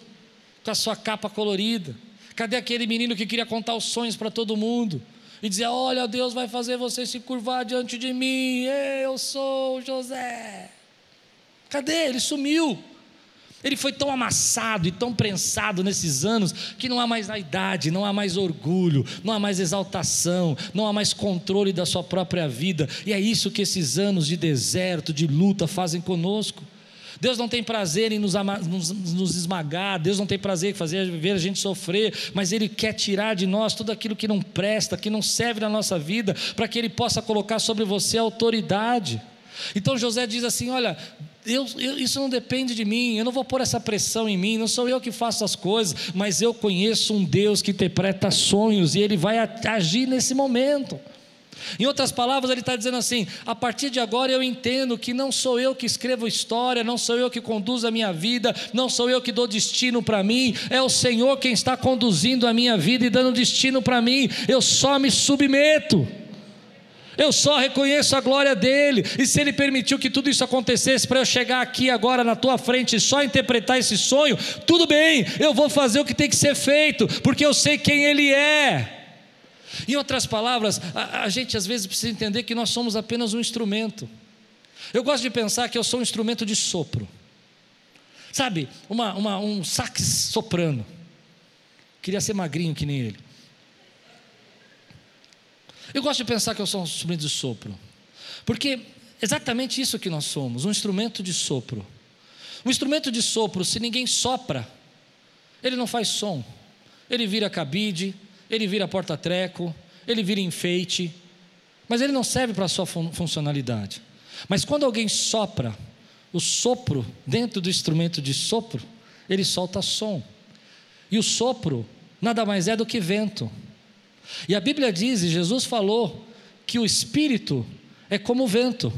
com a sua capa colorida? Cadê aquele menino que queria contar os sonhos para todo mundo? E dizer: Olha, Deus vai fazer você se curvar diante de mim, eu sou José. Cadê? Ele sumiu. Ele foi tão amassado e tão prensado nesses anos que não há mais a idade, não há mais orgulho, não há mais exaltação, não há mais controle da sua própria vida. E é isso que esses anos de deserto, de luta fazem conosco. Deus não tem prazer em nos, nos, nos, esmagar, Deus não tem prazer em fazer ver a gente sofrer, mas Ele quer tirar de nós tudo aquilo que não presta, que não serve na nossa vida, para que Ele possa colocar sobre você autoridade. Então José diz assim: Olha, eu, eu, isso não depende de mim, eu não vou pôr essa pressão em mim, não sou eu que faço as coisas, mas eu conheço um Deus que interpreta sonhos e Ele vai agir nesse momento. Em outras palavras, ele está dizendo assim: a partir de agora eu entendo que não sou eu que escrevo história, não sou eu que conduzo a minha vida, não sou eu que dou destino para mim, é o Senhor quem está conduzindo a minha vida e dando destino para mim, eu só me submeto. Eu só reconheço a glória dele, e se ele permitiu que tudo isso acontecesse para eu chegar aqui agora na tua frente e só interpretar esse sonho, tudo bem, eu vou fazer o que tem que ser feito, porque eu sei quem ele é. Em outras palavras, a, a gente às vezes precisa entender que nós somos apenas um instrumento. Eu gosto de pensar que eu sou um instrumento de sopro, sabe, uma, uma, um sax soprano. Queria ser magrinho que nem ele. Eu gosto de pensar que eu sou um instrumento de sopro, porque exatamente isso que nós somos, um instrumento de sopro. Um instrumento de sopro, se ninguém sopra, ele não faz som, ele vira cabide, ele vira porta-treco, ele vira enfeite, mas ele não serve para a sua funcionalidade. Mas quando alguém sopra, o sopro dentro do instrumento de sopro, ele solta som. E o sopro nada mais é do que vento. E a Bíblia diz, e Jesus falou, que o Espírito é como o vento,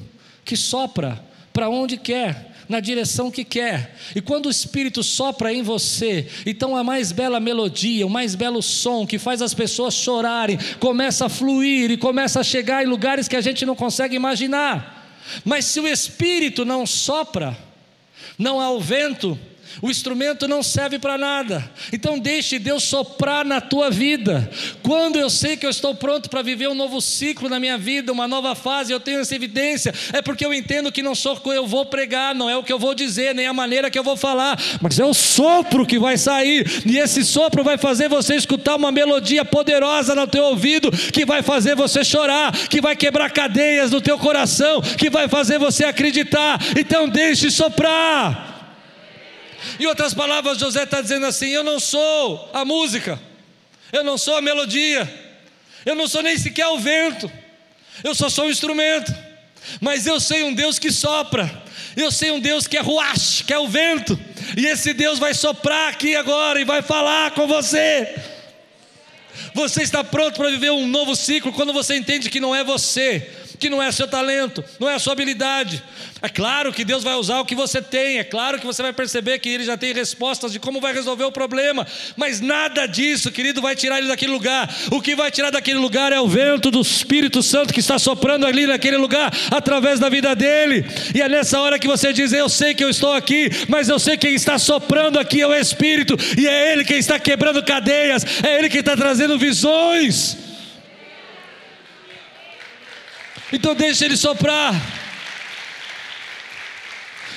que sopra para onde quer, na direção que quer. E quando o Espírito sopra em você, então a mais bela melodia, o mais belo som que faz as pessoas chorarem, começa a fluir e começa a chegar em lugares que a gente não consegue imaginar. Mas se o Espírito não sopra, não há o vento, o instrumento não serve para nada. Então deixe Deus soprar na tua vida. Quando eu sei que eu estou pronto para viver um novo ciclo na minha vida, uma nova fase, eu tenho essa evidência, é porque eu entendo que não sou o que eu vou pregar, não é o que eu vou dizer, nem a maneira que eu vou falar, mas é o sopro que vai sair, e esse sopro vai fazer você escutar uma melodia poderosa no teu ouvido, que vai fazer você chorar, que vai quebrar cadeias no teu coração, que vai fazer você acreditar. Então deixe soprar. Em outras palavras, José está dizendo assim: Eu não sou a música, eu não sou a melodia, eu não sou nem sequer o vento, eu só sou um instrumento, mas eu sei um Deus que sopra, eu sei um Deus que é ruach, que é o vento, e esse Deus vai soprar aqui agora e vai falar com você. Você está pronto para viver um novo ciclo quando você entende que não é você, que não é seu talento, não é sua habilidade. É claro que Deus vai usar o que você tem, é claro que você vai perceber que Ele já tem respostas de como vai resolver o problema, mas nada disso, querido, vai tirar Ele daquele lugar. O que vai tirar daquele lugar é o vento do Espírito Santo que está soprando ali naquele lugar, através da vida dele. E é nessa hora que você diz: Eu sei que eu estou aqui, mas eu sei que quem está soprando aqui é o Espírito, e é Ele quem está quebrando cadeias, é Ele quem está trazendo visões. Então deixa ele soprar.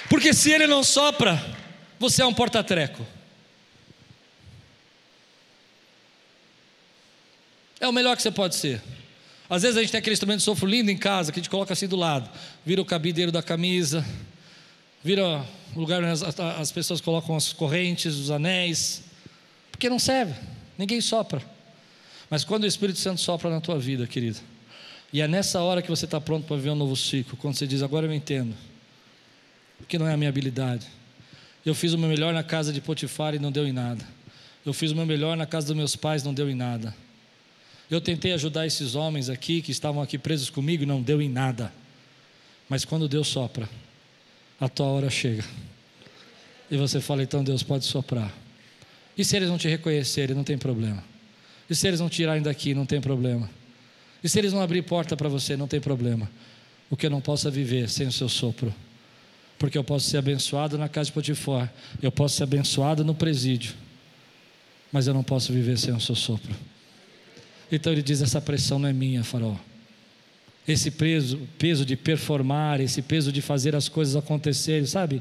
Porque se ele não sopra, você é um porta-treco. É o melhor que você pode ser. Às vezes a gente tem aquele instrumento de sopro lindo em casa, que a gente coloca assim do lado. Vira o cabideiro da camisa, vira o lugar onde as, as pessoas colocam as correntes, os anéis. Porque não serve, ninguém sopra. Mas quando o Espírito Santo sopra na tua vida, querido, e é nessa hora que você está pronto para viver um novo ciclo, quando você diz, agora eu entendo, porque não é a minha habilidade. Eu fiz o meu melhor na casa de Potifar e não deu em nada. Eu fiz o meu melhor na casa dos meus pais, não deu em nada. Eu tentei ajudar esses homens aqui que estavam aqui presos comigo e não deu em nada. Mas quando Deus sopra, a tua hora chega. E você fala, então Deus pode soprar. E se eles não te reconhecerem, não tem problema. E se eles não tirarem daqui, não tem problema. E se eles não abrir porta para você, não tem problema. o que eu não possa viver sem o seu sopro. Porque eu posso ser abençoado na casa de Potifar, eu posso ser abençoado no presídio, mas eu não posso viver sem o seu sopro. Então ele diz: essa pressão não é minha, Faraó. Esse peso, peso de performar, esse peso de fazer as coisas acontecerem, sabe?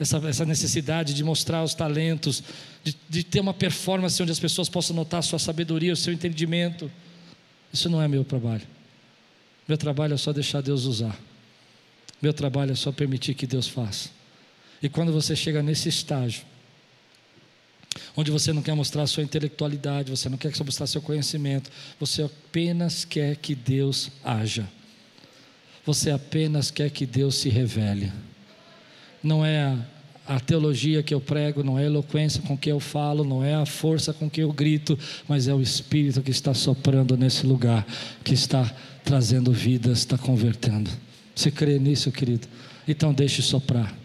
Essa, essa necessidade de mostrar os talentos, de, de ter uma performance onde as pessoas possam notar a sua sabedoria, o seu entendimento. Isso não é meu trabalho. Meu trabalho é só deixar Deus usar. Meu trabalho é só permitir que Deus faça. E quando você chega nesse estágio, onde você não quer mostrar sua intelectualidade, você não quer mostrar seu conhecimento, você apenas quer que Deus haja. Você apenas quer que Deus se revele. Não é a, teologia que eu prego, não é a eloquência com que eu falo, não é a força com que eu grito, mas é o Espírito que está soprando nesse lugar, que está trazendo vidas, está convertendo. Você crê nisso, querido? Então deixe soprar.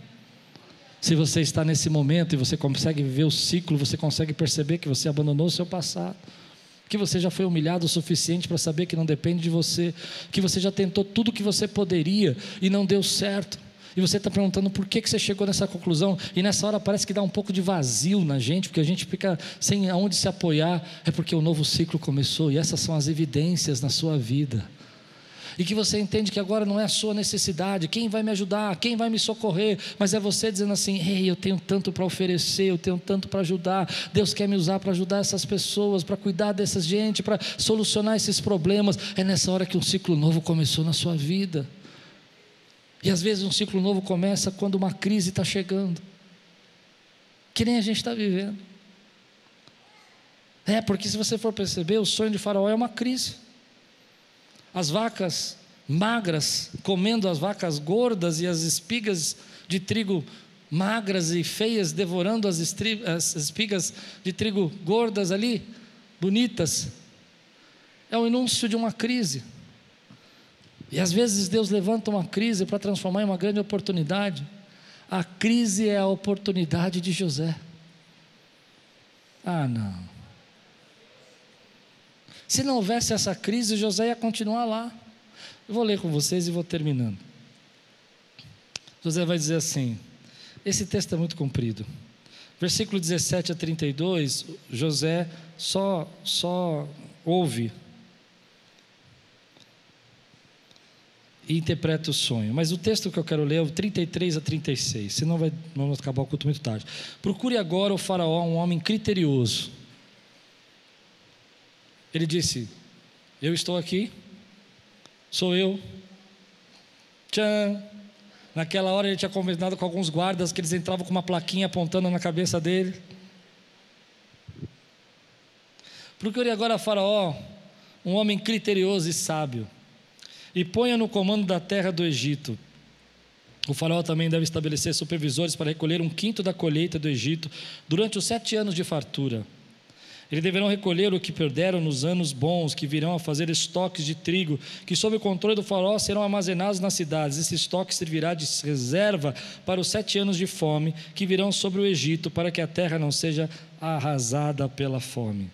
Se você está nesse momento e você consegue viver o ciclo, você consegue perceber que você abandonou o seu passado, que você já foi humilhado o suficiente para saber que não depende de você, que você já tentou tudo o que você poderia e não deu certo. E você está perguntando por que, que você chegou nessa conclusão, e nessa hora parece que dá um pouco de vazio na gente, porque a gente fica sem aonde se apoiar, é porque o novo ciclo começou, e essas são as evidências na sua vida. E que você entende que agora não é a sua necessidade, quem vai me ajudar, quem vai me socorrer, mas é você dizendo assim: ei, eu tenho tanto para oferecer, eu tenho tanto para ajudar, Deus quer me usar para ajudar essas pessoas, para cuidar dessa gente, para solucionar esses problemas. É nessa hora que um ciclo novo começou na sua vida. E às vezes um ciclo novo começa quando uma crise está chegando, que nem a gente está vivendo. É, porque se você for perceber, o sonho de Faraó é uma crise as vacas magras comendo as vacas gordas e as espigas de trigo magras e feias devorando as, as espigas de trigo gordas ali, bonitas. É o anúncio de uma crise. E às vezes Deus levanta uma crise para transformar em uma grande oportunidade. A crise é a oportunidade de José. Ah, não. Se não houvesse essa crise, José ia continuar lá. Eu vou ler com vocês e vou terminando. José vai dizer assim: esse texto é muito comprido. Versículo 17 a 32, José só, só ouve e interpreta o sonho. Mas o texto que eu quero ler é o 33 a 36, senão vai, vamos acabar o culto muito tarde. Procure agora o faraó, um homem criterioso ele disse: Eu estou aqui, sou eu. Tchan. Naquela hora ele tinha combinado com alguns guardas que eles entravam com uma plaquinha apontando na cabeça dele. Procure agora Faraó, um homem criterioso e sábio, e ponha no comando da terra do Egito. O faraó também deve estabelecer supervisores para recolher um quinto da colheita do Egito durante os sete anos de fartura. Eles deverão recolher o que perderam nos anos bons, que virão a fazer estoques de trigo, que sob o controle do faraó serão armazenados nas cidades. Esse estoque servirá de reserva para os sete anos de fome que virão sobre o Egito, para que a terra não seja arrasada pela fome.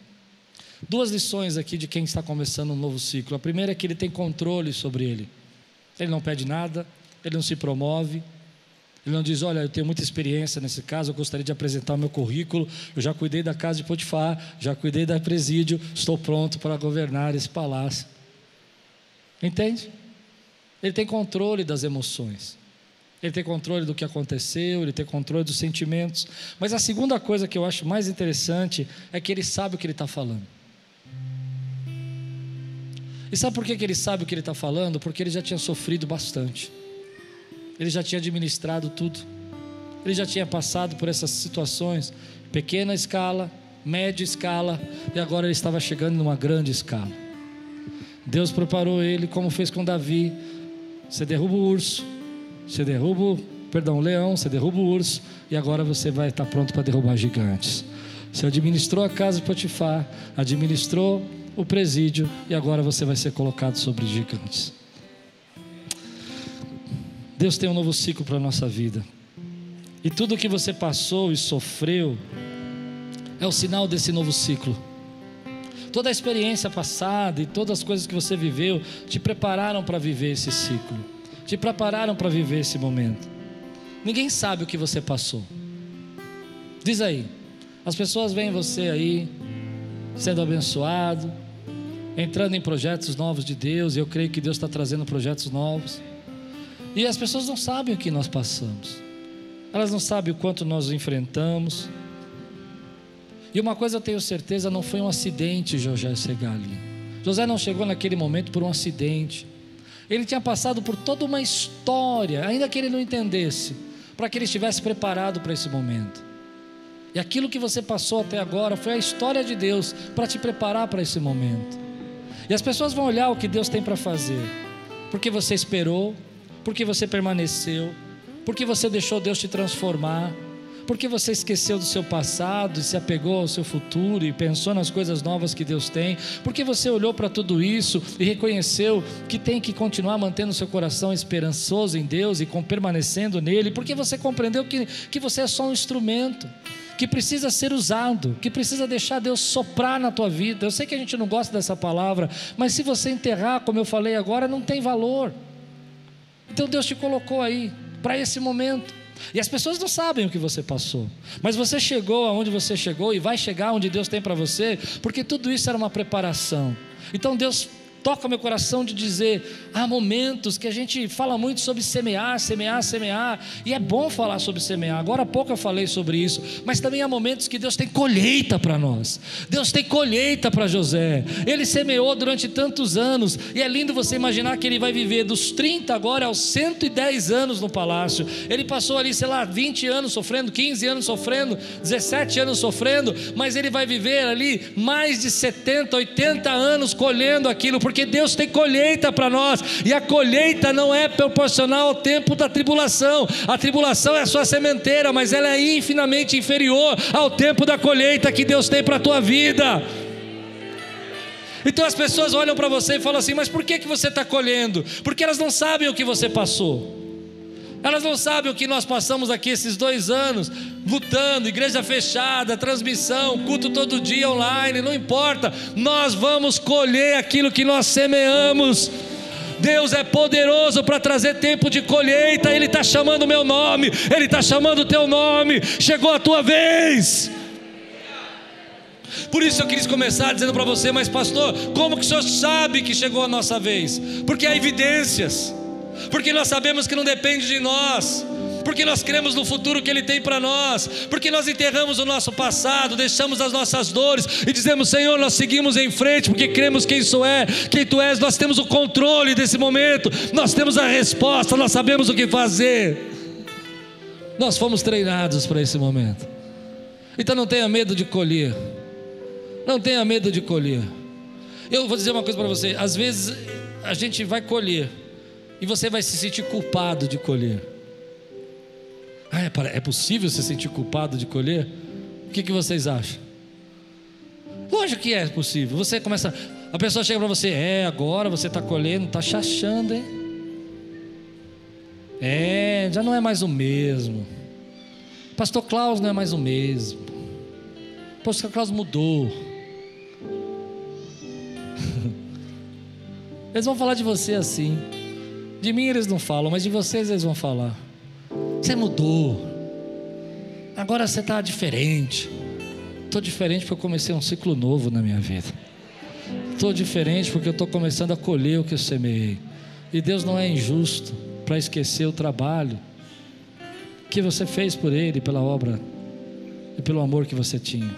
Duas lições aqui de quem está começando um novo ciclo. A primeira é que ele tem controle sobre ele. Ele não pede nada, ele não se promove, ele não diz, olha, eu tenho muita experiência nesse caso, eu gostaria de apresentar o meu currículo, eu já cuidei da casa de Potifar, já cuidei da presídio, estou pronto para governar esse palácio. Entende? Ele tem controle das emoções. Ele tem controle do que aconteceu, ele tem controle dos sentimentos. Mas a segunda coisa que eu acho mais interessante é que ele sabe o que ele está falando. E sabe por que ele sabe o que ele está falando? Porque ele já tinha sofrido bastante. Ele já tinha administrado tudo. Ele já tinha passado por essas situações, pequena escala, média escala, e agora ele estava chegando numa grande escala. Deus preparou ele, como fez com Davi. Você derruba o urso, você derruba, perdão, o leão, você derruba o urso, e agora você vai estar pronto para derrubar gigantes. Você administrou a casa de Potifar, administrou o presídio, e agora você vai ser colocado sobre gigantes. Deus tem um novo ciclo para a nossa vida. E tudo que você passou e sofreu é o sinal desse novo ciclo. Toda a experiência passada e todas as coisas que você viveu te prepararam para viver esse ciclo. te prepararam para viver esse momento. Ninguém sabe o que você passou. Diz aí, as pessoas veem você aí sendo abençoado, entrando em projetos novos de Deus, eu creio que Deus está trazendo projetos novos. E as pessoas não sabem o que nós passamos, elas não sabem o quanto nós enfrentamos. E uma coisa eu tenho certeza: não foi um acidente José chegar ali. José não chegou naquele momento por um acidente. Ele tinha passado por toda uma história, ainda que ele não entendesse, para que ele estivesse preparado para esse momento. E aquilo que você passou até agora foi a história de Deus para te preparar para esse momento. E as pessoas vão olhar o que Deus tem para fazer, porque você esperou, porque você permaneceu, porque você deixou Deus te transformar, porque você esqueceu do seu passado e se apegou ao seu futuro e pensou nas coisas novas que Deus tem, porque você olhou para tudo isso e reconheceu que tem que continuar mantendo seu coração esperançoso em Deus e permanecendo nele, porque você compreendeu que, que você é só um instrumento que precisa ser usado, que precisa deixar Deus soprar na tua vida. Eu sei que a gente não gosta dessa palavra, mas se você enterrar, como eu falei agora, não tem valor. Então Deus te colocou aí para esse momento. E as pessoas não sabem o que você passou, mas você chegou aonde você chegou e vai chegar onde Deus tem para você, porque tudo isso era uma preparação. Então Deus toca meu coração de dizer: há momentos que a gente fala muito sobre semear, semear, semear, e é bom falar sobre semear. Agora há pouco eu falei sobre isso, mas também há momentos que Deus tem colheita para nós. Deus tem colheita para José. Ele semeou durante tantos anos, e é lindo você imaginar que ele vai viver dos 30 agora aos 110 anos no palácio. Ele passou ali, sei lá, 20 anos sofrendo, 15 anos sofrendo, 17 anos sofrendo, mas ele vai viver ali mais de 70, 80 anos colhendo aquilo porque Deus tem colheita para nós, e a colheita não é proporcional ao tempo da tribulação. A tribulação é a sua sementeira, mas ela é infinitamente inferior ao tempo da colheita que Deus tem para a tua vida. Então as pessoas olham para você e falam assim: Mas por que, que você está colhendo? Porque elas não sabem o que você passou. Elas não sabem o que nós passamos aqui esses dois anos, lutando, igreja fechada, transmissão, culto todo dia online, não importa, nós vamos colher aquilo que nós semeamos. Deus é poderoso para trazer tempo de colheita, Ele está chamando o meu nome, Ele está chamando o teu nome, chegou a tua vez. Por isso eu quis começar dizendo para você, mas pastor, como que o senhor sabe que chegou a nossa vez? Porque há evidências porque nós sabemos que não depende de nós, porque nós cremos no futuro que Ele tem para nós, porque nós enterramos o nosso passado, deixamos as nossas dores e dizemos: Senhor, nós seguimos em frente, porque cremos quem isso é, quem Tu és, nós temos o controle desse momento, nós temos a resposta, nós sabemos o que fazer. Nós fomos treinados para esse momento, então não tenha medo de colher, não tenha medo de colher. Eu vou dizer uma coisa para você: às vezes a gente vai colher e você vai se sentir culpado de colher. Ah, é, é possível se sentir culpado de colher? O que, que vocês acham? Lógico que é possível. Você começa, a pessoa chega para você, é, agora você está colhendo, está chachando, hein? É, já não é mais o mesmo. Pastor Klaus não é mais o mesmo. Pastor Klaus mudou. Eles vão falar de você assim. De mim eles não falam, mas de vocês eles vão falar. Você mudou. Agora você está diferente. Estou diferente porque eu comecei um ciclo novo na minha vida. Estou diferente porque eu estou começando a colher o que eu semeei. E Deus não é injusto para esquecer o trabalho que você fez por Ele, pela obra e pelo amor que você tinha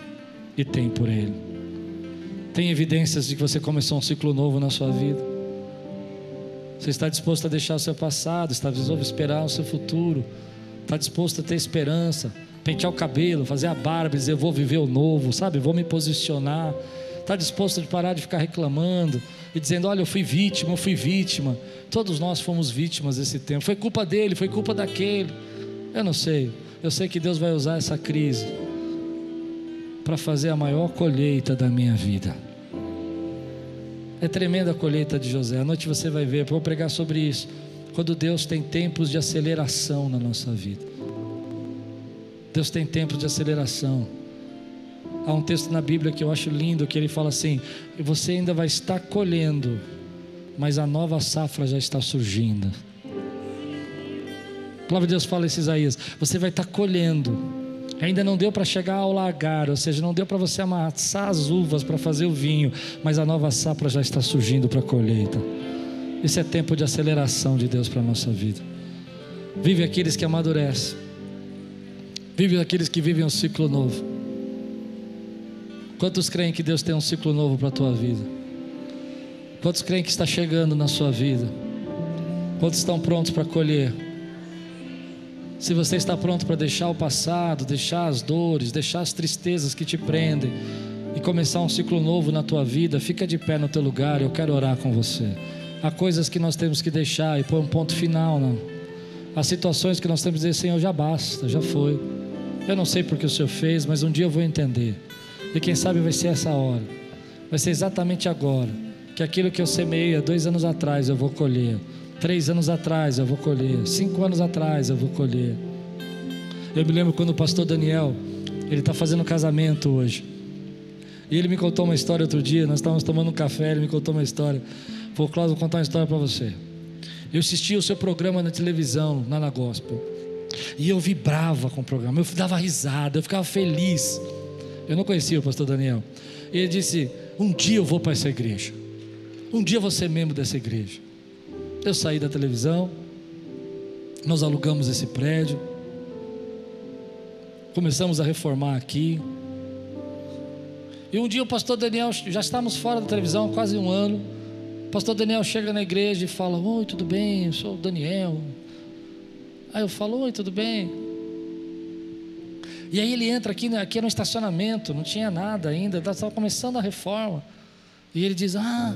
e tem por Ele. Tem evidências de que você começou um ciclo novo na sua vida. Você está disposto a deixar o seu passado, está disposto a esperar o seu futuro, está disposto a ter esperança, pentear o cabelo, fazer a barba, dizer: Eu vou viver o novo, sabe? Vou me posicionar. Está disposto a parar de ficar reclamando e dizendo: Olha, eu fui vítima, eu fui vítima. Todos nós fomos vítimas desse tempo. Foi culpa dele, foi culpa daquele. Eu não sei. Eu sei que Deus vai usar essa crise para fazer a maior colheita da minha vida. É tremenda a colheita de José. À noite você vai ver, vou pregar sobre isso. Quando Deus tem tempos de aceleração na nossa vida. Deus tem tempos de aceleração. Há um texto na Bíblia que eu acho lindo que ele fala assim: você ainda vai estar colhendo, mas a nova safra já está surgindo. palavra de Deus fala em Isaías: você vai estar colhendo. Ainda não deu para chegar ao lagar, ou seja, não deu para você amassar as uvas para fazer o vinho, mas a nova safra já está surgindo para a colheita. Isso é tempo de aceleração de Deus para a nossa vida. Vive aqueles que amadurecem, vive aqueles que vivem um ciclo novo. Quantos creem que Deus tem um ciclo novo para a tua vida? Quantos creem que está chegando na sua vida? Quantos estão prontos para colher? Se você está pronto para deixar o passado, deixar as dores, deixar as tristezas que te prendem e começar um ciclo novo na tua vida, fica de pé no teu lugar, eu quero orar com você. Há coisas que nós temos que deixar e pôr um ponto final, não. Há situações que nós temos que dizer, Senhor, já basta, já foi. Eu não sei porque o Senhor fez, mas um dia eu vou entender. E quem sabe vai ser essa hora. Vai ser exatamente agora. Que aquilo que eu semeei há dois anos atrás eu vou colher. Três anos atrás eu vou colher. Cinco anos atrás eu vou colher. Eu me lembro quando o pastor Daniel, ele está fazendo casamento hoje. E ele me contou uma história outro dia. Nós estávamos tomando um café, ele me contou uma história. Falou, Cláudio, vou contar uma história para você. Eu assisti o seu programa na televisão, lá na Gospel. E eu vibrava com o programa, eu dava risada, eu ficava feliz. Eu não conhecia o pastor Daniel. E ele disse: Um dia eu vou para essa igreja. Um dia eu vou ser membro dessa igreja. Eu saí da televisão, nós alugamos esse prédio, começamos a reformar aqui. E um dia o pastor Daniel, já estamos fora da televisão há quase um ano. O pastor Daniel chega na igreja e fala: Oi, tudo bem? Eu sou o Daniel. Aí eu falo: Oi, tudo bem? E aí ele entra aqui, aqui no estacionamento, não tinha nada ainda, estava começando a reforma. E ele diz: Ah.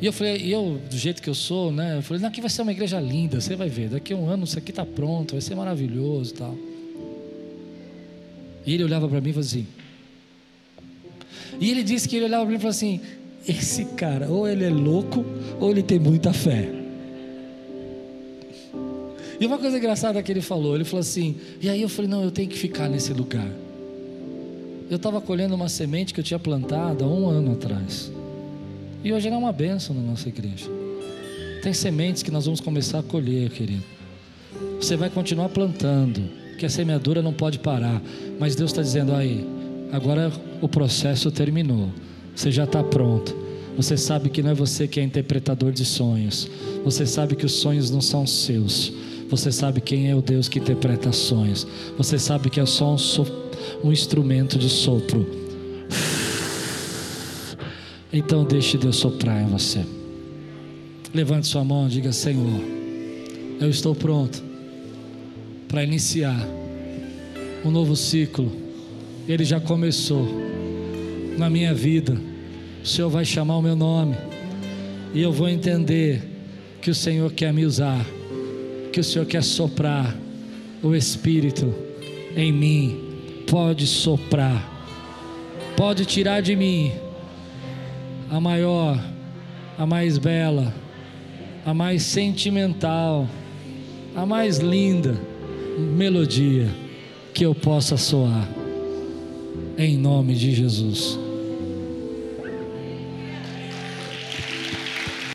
E eu falei, e eu, do jeito que eu sou, né? Eu falei, aqui vai ser uma igreja linda, você vai ver. Daqui a um ano isso aqui está pronto, vai ser maravilhoso tal. E ele olhava para mim e falou assim. E ele disse que ele olhava para mim e falou assim: esse cara, ou ele é louco, ou ele tem muita fé. E uma coisa engraçada que ele falou, ele falou assim, e aí eu falei, não, eu tenho que ficar nesse lugar. Eu estava colhendo uma semente que eu tinha plantado há um ano atrás. E hoje é uma benção na nossa igreja. Tem sementes que nós vamos começar a colher, querido. Você vai continuar plantando, que a semeadura não pode parar. Mas Deus está dizendo aí, agora o processo terminou. Você já está pronto. Você sabe que não é você que é interpretador de sonhos. Você sabe que os sonhos não são seus. Você sabe quem é o Deus que interpreta sonhos. Você sabe que é só um, so, um instrumento de sopro. Então deixe Deus soprar em você. Levante sua mão e diga: Senhor, eu estou pronto para iniciar um novo ciclo. Ele já começou na minha vida. O Senhor vai chamar o meu nome e eu vou entender que o Senhor quer me usar que o Senhor quer soprar o Espírito em mim. Pode soprar, pode tirar de mim a maior, a mais bela, a mais sentimental, a mais linda melodia que eu possa soar, em nome de Jesus.